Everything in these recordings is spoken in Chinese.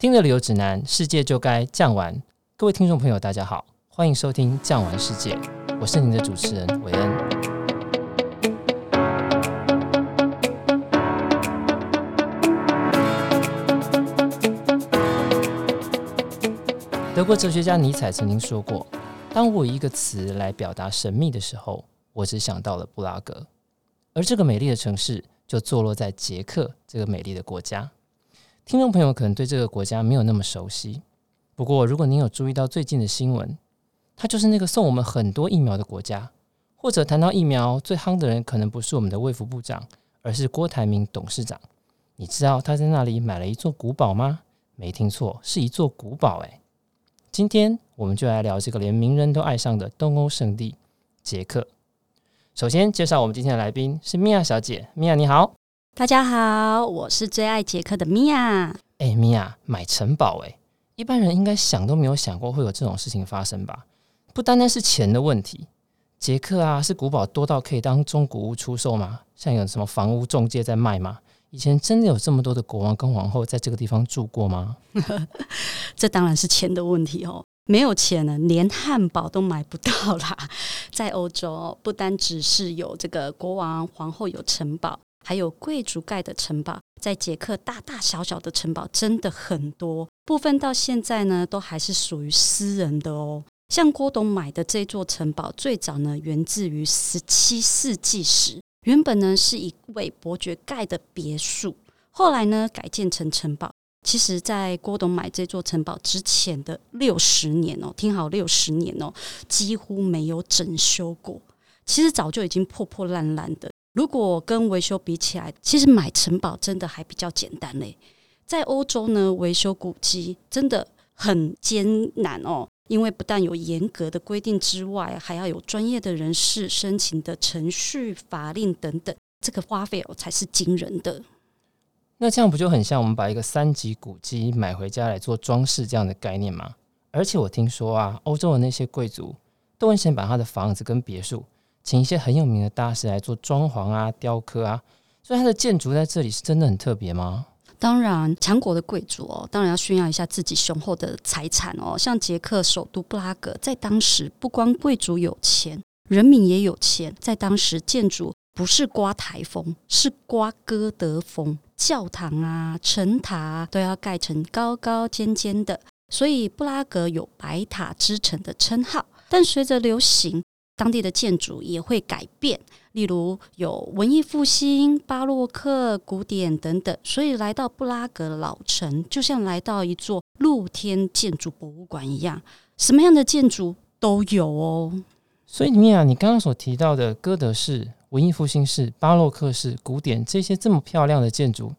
听着旅游指南，世界就该酱玩。各位听众朋友，大家好，欢迎收听《酱玩世界》，我是您的主持人韦恩。德国哲学家尼采曾经说过：“当我以一个词来表达神秘的时候，我只想到了布拉格，而这个美丽的城市就坐落在捷克这个美丽的国家。”听众朋友可能对这个国家没有那么熟悉，不过如果您有注意到最近的新闻，它就是那个送我们很多疫苗的国家。或者谈到疫苗最夯的人，可能不是我们的卫福部长，而是郭台铭董事长。你知道他在那里买了一座古堡吗？没听错，是一座古堡。诶，今天我们就来聊这个连名人都爱上的东欧圣地——捷克。首先介绍我们今天的来宾是米娅小姐，米娅你好。大家好，我是最爱杰克的米娅。哎，米娅买城堡，哎，一般人应该想都没有想过会有这种事情发生吧？不单单是钱的问题，杰克啊，是古堡多到可以当中古屋出售吗？像有什么房屋中介在卖吗？以前真的有这么多的国王跟皇后在这个地方住过吗？这当然是钱的问题哦，没有钱呢，连汉堡都买不到啦。在欧洲，不单只是有这个国王、皇后有城堡。还有贵族盖的城堡，在捷克大大小小的城堡真的很多，部分到现在呢都还是属于私人的哦。像郭董买的这座城堡，最早呢源自于十七世纪时，原本呢是一位伯爵盖的别墅，后来呢改建成城堡。其实，在郭董买这座城堡之前的六十年哦，听好，六十年哦，几乎没有整修过，其实早就已经破破烂烂的。如果跟维修比起来，其实买城堡真的还比较简单嘞。在欧洲呢，维修古迹真的很艰难哦，因为不但有严格的规定之外，还要有专业的人士申请的程序、法令等等，这个花费哦才是惊人的。那这样不就很像我们把一个三级古迹买回家来做装饰这样的概念吗？而且我听说啊，欧洲的那些贵族都很想把他的房子跟别墅。请一些很有名的大师来做装潢啊、雕刻啊，所以它的建筑在这里是真的很特别吗？当然，强国的贵族哦，当然要炫耀一下自己雄厚的财产哦。像捷克首都布拉格，在当时不光贵族有钱，人民也有钱。在当时，建筑不是刮台风，是刮哥德风，教堂啊、城塔都要盖成高高尖尖的，所以布拉格有“白塔之城”的称号。但随着流行，当地的建筑也会改变，例如有文艺复兴、巴洛克、古典等等，所以来到布拉格老城，就像来到一座露天建筑博物馆一样，什么样的建筑都有哦。所以，米娅，你刚刚所提到的哥德式、文艺复兴式、巴洛克式、古典这些这么漂亮的建筑，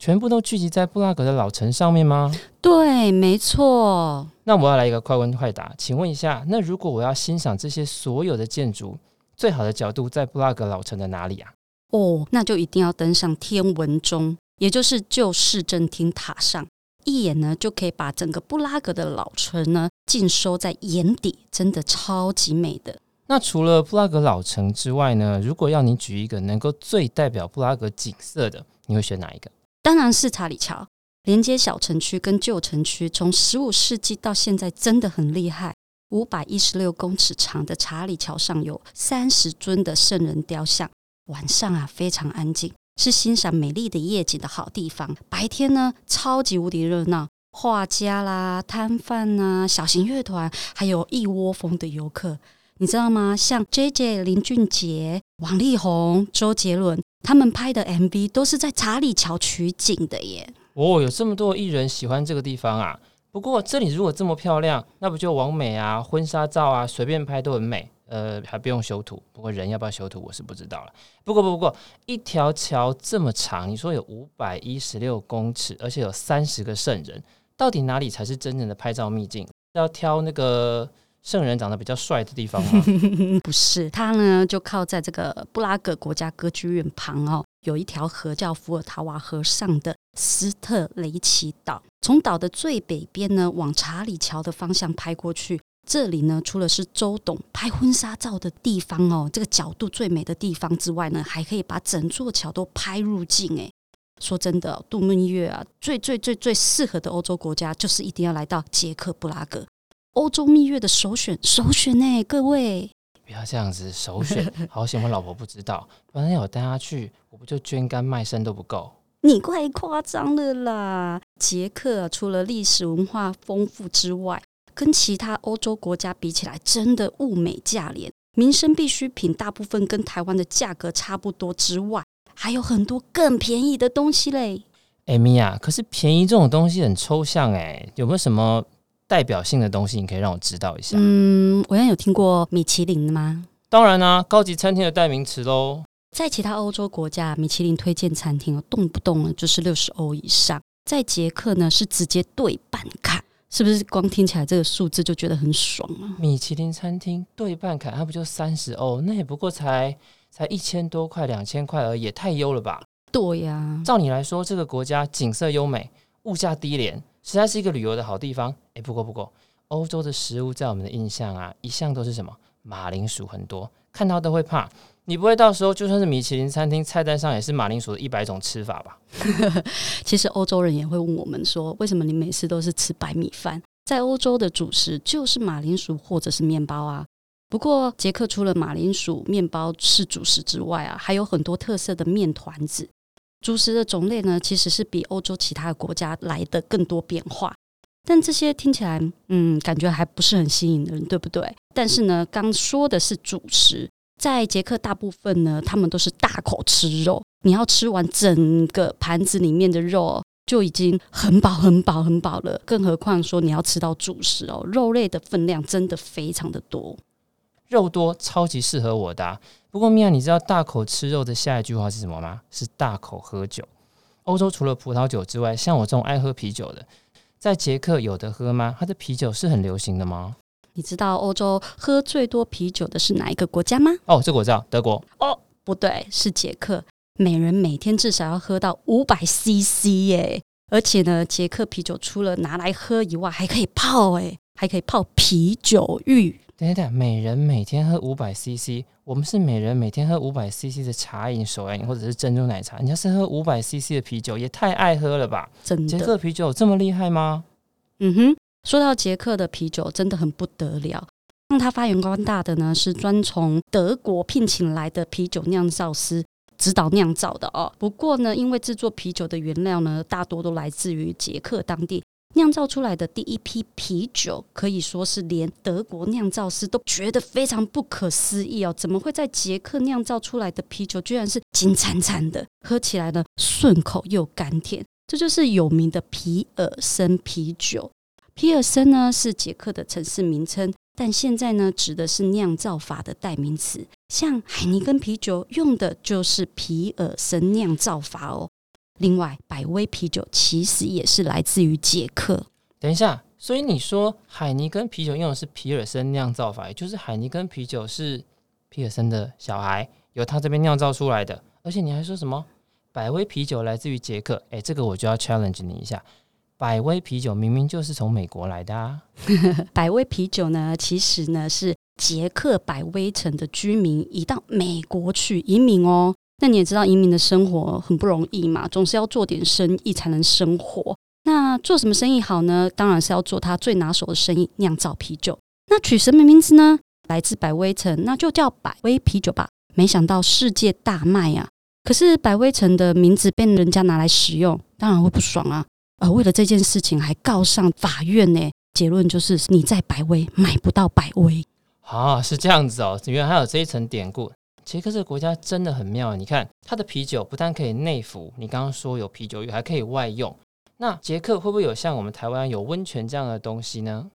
全部都聚集在布拉格的老城上面吗？对，没错。那我要来一个快问快答，请问一下，那如果我要欣赏这些所有的建筑，最好的角度在布拉格老城的哪里啊？哦，那就一定要登上天文钟，也就是旧市政厅塔上，一眼呢就可以把整个布拉格的老城呢尽收在眼底，真的超级美的。那除了布拉格老城之外呢，如果要你举一个能够最代表布拉格景色的，你会选哪一个？当然是查理桥，连接小城区跟旧城区，从十五世纪到现在真的很厉害。五百一十六公尺长的查理桥上有三十尊的圣人雕像，晚上啊非常安静，是欣赏美丽的夜景的好地方。白天呢超级无敌热闹，画家啦、摊贩呐、小型乐团，还有一窝蜂的游客。你知道吗？像 JJ 林俊杰、王力宏、周杰伦。他们拍的 MV 都是在查理桥取景的耶！哦，有这么多艺人喜欢这个地方啊。不过这里如果这么漂亮，那不就完美啊、婚纱照啊，随便拍都很美。呃，还不用修图。不过人要不要修图，我是不知道了。不过不过，一条桥这么长，你说有五百一十六公尺，而且有三十个圣人，到底哪里才是真正的拍照秘境？要挑那个？圣人长得比较帅的地方吗？不是，他呢就靠在这个布拉格国家歌剧院旁哦，有一条河叫伏尔塔瓦河上的斯特雷奇岛。从岛的最北边呢往查理桥的方向拍过去，这里呢除了是周董拍婚纱照的地方哦，这个角度最美的地方之外呢，还可以把整座桥都拍入镜诶。说真的，度蜜月啊，最最最最适合的欧洲国家就是一定要来到捷克布拉格，欧洲蜜月的首选，首选呢，各位。不要这样子，首选。好险我老婆不知道，不然要我带她去，我不就捐肝卖肾都不够。你怪夸张了啦！捷克除了历史文化丰富之外，跟其他欧洲国家比起来，真的物美价廉，民生必需品大部分跟台湾的价格差不多之外，还有很多更便宜的东西嘞。哎，米娅，可是便宜这种东西很抽象哎，有没有什么？代表性的东西，你可以让我知道一下。嗯，我有听过米其林的吗？当然啦、啊，高级餐厅的代名词喽。在其他欧洲国家，米其林推荐餐厅动不动呢就是六十欧以上。在捷克呢，是直接对半砍，是不是？光听起来这个数字就觉得很爽啊！米其林餐厅对半砍，它不就三十欧？那也不过才才一千多块、两千块而已，也太优了吧？对呀、啊，照你来说，这个国家景色优美，物价低廉。实在是一个旅游的好地方。哎，不过不过，欧洲的食物在我们的印象啊，一向都是什么马铃薯很多，看到都会怕。你不会到时候就算是米其林餐厅菜单上也是马铃薯的一百种吃法吧？其实欧洲人也会问我们说，为什么你每次都是吃白米饭？在欧洲的主食就是马铃薯或者是面包啊。不过捷克除了马铃薯、面包是主食之外啊，还有很多特色的面团子。主食的种类呢，其实是比欧洲其他的国家来的更多变化，但这些听起来，嗯，感觉还不是很吸引人，对不对？但是呢，刚说的是主食，在捷克大部分呢，他们都是大口吃肉，你要吃完整个盘子里面的肉，就已经很饱、很饱、很饱了，更何况说你要吃到主食哦，肉类的分量真的非常的多。肉多超级适合我的啊。不过米娅，你知道大口吃肉的下一句话是什么吗？是大口喝酒。欧洲除了葡萄酒之外，像我这种爱喝啤酒的，在捷克有的喝吗？它的啤酒是很流行的吗？你知道欧洲喝最多啤酒的是哪一个国家吗？哦，这个我知道，德国。哦，不对，是捷克。每人每天至少要喝到五百 CC 耶！而且呢，捷克啤酒除了拿来喝以外，还可以泡哎，还可以泡啤酒浴。等等，每人每天喝五百 CC，我们是每人每天喝五百 CC 的茶饮、手摇饮或者是珍珠奶茶。你要是喝五百 CC 的啤酒，也太爱喝了吧？真的，捷克啤酒这么厉害吗？嗯哼，说到捷克的啤酒，真的很不得了。让他发扬光大的呢，是专从德国聘请来的啤酒酿造师指导酿造的哦。不过呢，因为制作啤酒的原料呢，大多都来自于捷克当地。酿造出来的第一批啤酒，可以说是连德国酿造师都觉得非常不可思议哦！怎么会在捷克酿造出来的啤酒，居然是金灿灿的，喝起来呢顺口又甘甜？这就是有名的皮尔森啤酒。皮尔森呢是捷克的城市名称，但现在呢指的是酿造法的代名词。像海尼根啤酒用的就是皮尔森酿造法哦。另外，百威啤酒其实也是来自于捷克。等一下，所以你说海尼根啤酒用的是皮尔森酿造法，也就是海尼根啤酒是皮尔森的小孩，由他这边酿造出来的。而且你还说什么百威啤酒来自于捷克？诶，这个我就要 challenge 你一下。百威啤酒明明就是从美国来的啊！百威啤酒呢，其实呢是捷克百威城的居民移到美国去移民哦。那你也知道移民的生活很不容易嘛，总是要做点生意才能生活。那做什么生意好呢？当然是要做他最拿手的生意——酿造啤酒。那取什么名字呢？来自百威城，那就叫百威啤酒吧。没想到世界大卖呀！可是百威城的名字被人家拿来使用，当然会不爽啊！而为了这件事情还告上法院呢。结论就是你在百威买不到百威。啊，是这样子哦，原来还有这一层典故。捷克这个国家真的很妙，你看它的啤酒不但可以内服，你刚刚说有啤酒浴，还可以外用。那捷克会不会有像我们台湾有温泉这样的东西呢？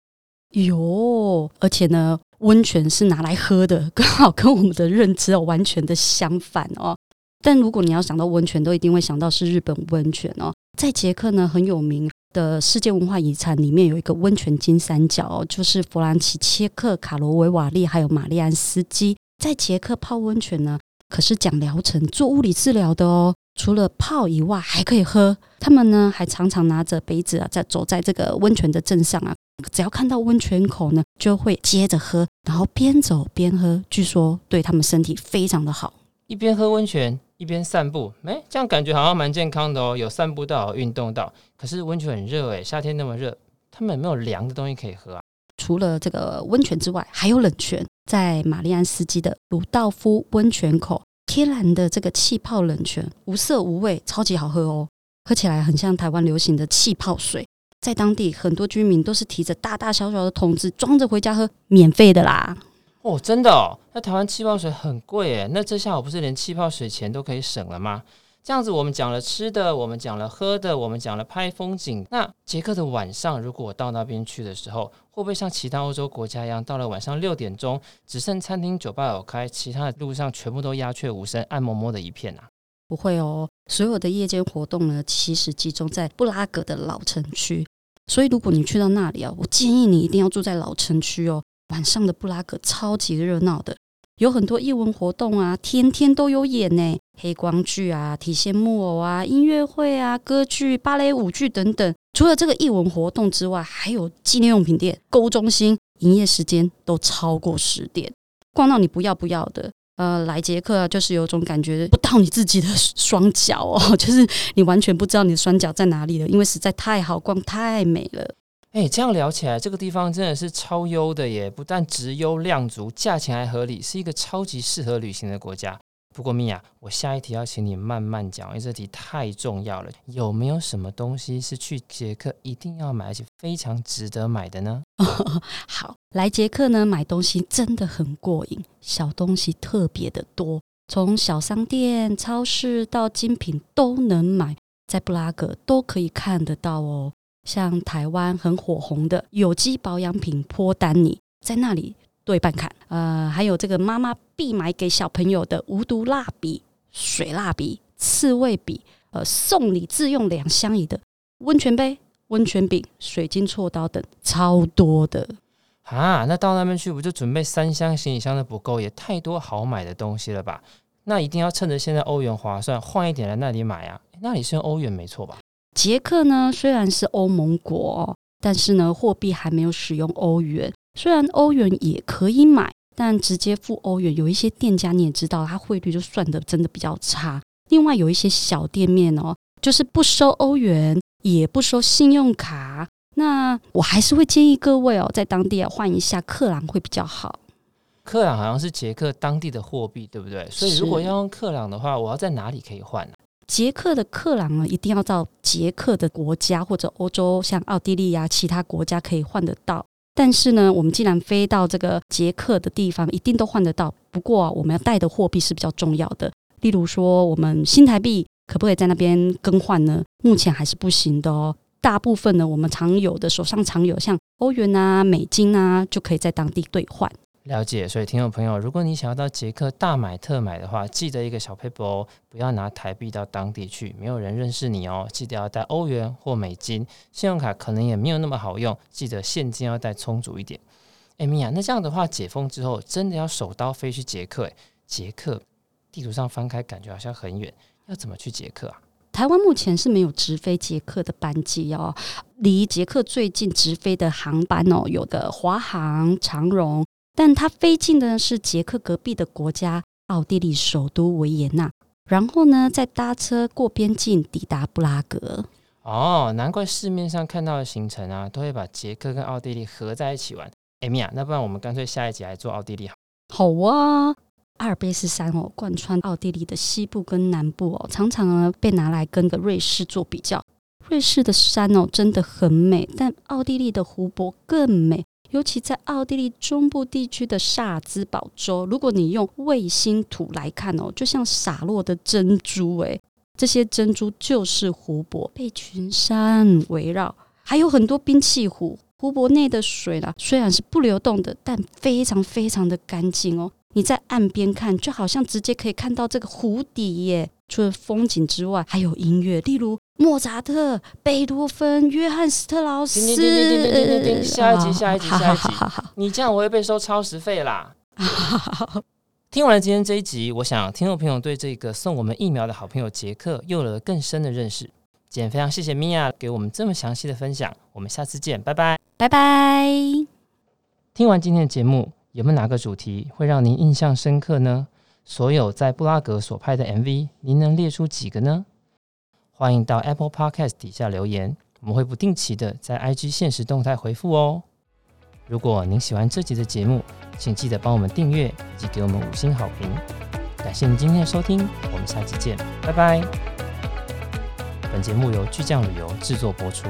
有，而且呢，温泉是拿来喝的，刚好跟我们的认知完全的相反哦。但如果你要想到温泉，都一定会想到是日本温泉哦。在捷克呢，很有名的世界文化遗产里面有一个温泉金三角哦，就是弗兰奇切克、卡罗维瓦利还有玛丽安斯基。在捷克泡温泉呢，可是讲疗程做物理治疗的哦。除了泡以外，还可以喝。他们呢，还常常拿着杯子啊，在走在这个温泉的镇上啊。只要看到温泉口呢，就会接着喝，然后边走边喝。据说对他们身体非常的好。一边喝温泉，一边散步，哎，这样感觉好像蛮健康的哦，有散步到，有运动到。可是温泉很热哎，夏天那么热，他们有没有凉的东西可以喝啊？除了这个温泉之外，还有冷泉，在玛丽安斯基的鲁道夫温泉口，天然的这个气泡冷泉，无色无味，超级好喝哦，喝起来很像台湾流行的气泡水。在当地，很多居民都是提着大大小小的桶子装着回家喝，免费的啦。哦，真的哦？那台湾气泡水很贵耶，那这下我不是连气泡水钱都可以省了吗？这样子，我们讲了吃的，我们讲了喝的，我们讲了拍风景。那捷克的晚上，如果我到那边去的时候，会不会像其他欧洲国家一样，到了晚上六点钟，只剩餐厅、酒吧有开，其他的路上全部都鸦雀无声、暗摸摸的一片啊？不会哦，所有的夜间活动呢，其实集中在布拉格的老城区。所以，如果你去到那里啊，我建议你一定要住在老城区哦。晚上的布拉格超级热闹的，有很多艺文活动啊，天天都有演呢，黑光剧啊、提线木偶啊、音乐会啊、歌剧、芭蕾舞剧等等。除了这个艺文活动之外，还有纪念用品店、购物中心，营业时间都超过十点，逛到你不要不要的。呃，来捷克，就是有种感觉不到你自己的双脚哦，就是你完全不知道你的双脚在哪里了，因为实在太好逛，太美了。哎，这样聊起来，这个地方真的是超优的耶！不但质优量足，价钱还合理，是一个超级适合旅行的国家。不过，米娅，我下一题要请你慢慢讲，因为这题太重要了。有没有什么东西是去捷克一定要买，而且非常值得买的呢？好，来捷克呢，买东西真的很过瘾，小东西特别的多，从小商店、超市到精品都能买，在布拉格都可以看得到哦。像台湾很火红的有机保养品坡丹尼，在那里。对半砍，呃，还有这个妈妈必买给小朋友的无毒蜡笔、水蜡笔、刺猬笔，呃，送礼自用两相宜的温泉杯、温泉饼、水晶锉刀等，超多的啊！那到那边去，不就准备三箱行李箱都不够，也太多好买的东西了吧？那一定要趁着现在欧元划算，换一点来那里买啊！那里是用欧元没错吧？捷克呢，虽然是欧盟国，但是呢，货币还没有使用欧元。虽然欧元也可以买，但直接付欧元，有一些店家你也知道，它汇率就算的真的比较差。另外有一些小店面哦，就是不收欧元，也不收信用卡。那我还是会建议各位哦，在当地啊换一下克朗会比较好。克朗好像是捷克当地的货币，对不对？所以如果要用克朗的话，我要在哪里可以换呢？捷克的克朗呢，一定要到捷克的国家或者欧洲，像奥地利啊，其他国家可以换得到。但是呢，我们既然飞到这个捷克的地方，一定都换得到。不过啊，我们要带的货币是比较重要的。例如说，我们新台币可不可以在那边更换呢？目前还是不行的哦。大部分呢，我们常有的手上常有像欧元啊、美金啊，就可以在当地兑换。了解，所以听众朋友，如果你想要到捷克大买特买的话，记得一个小 paper 哦，不要拿台币到当地去，没有人认识你哦。记得要带欧元或美金，信用卡可能也没有那么好用，记得现金要带充足一点。哎，米娅，那这样的话，解封之后真的要手刀飞去捷克？哎，捷克地图上翻开，感觉好像很远，要怎么去捷克啊？台湾目前是没有直飞捷克的班机哦，离捷克最近直飞的航班哦，有的华航、长荣。但它飞进的是捷克隔壁的国家奥地利首都维也纳，然后呢，再搭车过边境抵达布拉格。哦，难怪市面上看到的行程啊，都会把捷克跟奥地利合在一起玩。哎，米娅，那不然我们干脆下一集来做奥地利好？好啊，阿尔卑斯山哦，贯穿奥地利的西部跟南部哦，常常呢被拿来跟个瑞士做比较。瑞士的山哦真的很美，但奥地利的湖泊更美。尤其在奥地利中部地区的萨尔兹堡州，如果你用卫星图来看哦，就像洒落的珍珠诶，这些珍珠就是湖泊，被群山围绕，还有很多冰碛湖。湖泊内的水啦，虽然是不流动的，但非常非常的干净哦。你在岸边看，就好像直接可以看到这个湖底耶。除了风景之外，还有音乐，例如莫扎特、贝多芬、约翰斯特劳斯。下一集、下一集、下一集。你这样我会被收超时费啦。听完了今天这一集，我想听众朋友对这个送我们疫苗的好朋友杰克又有了更深的认识。也非常谢谢米娅给我们这么详细的分享，我们下次见，拜拜。拜拜。听完今天的节目，有没有哪个主题会让您印象深刻呢？所有在布拉格所拍的 MV，您能列出几个呢？欢迎到 Apple Podcast 底下留言，我们会不定期的在 IG 限时动态回复哦。如果您喜欢这集的节目，请记得帮我们订阅以及给我们五星好评。感谢您今天的收听，我们下期见，拜拜。本节目由巨匠旅游制作播出。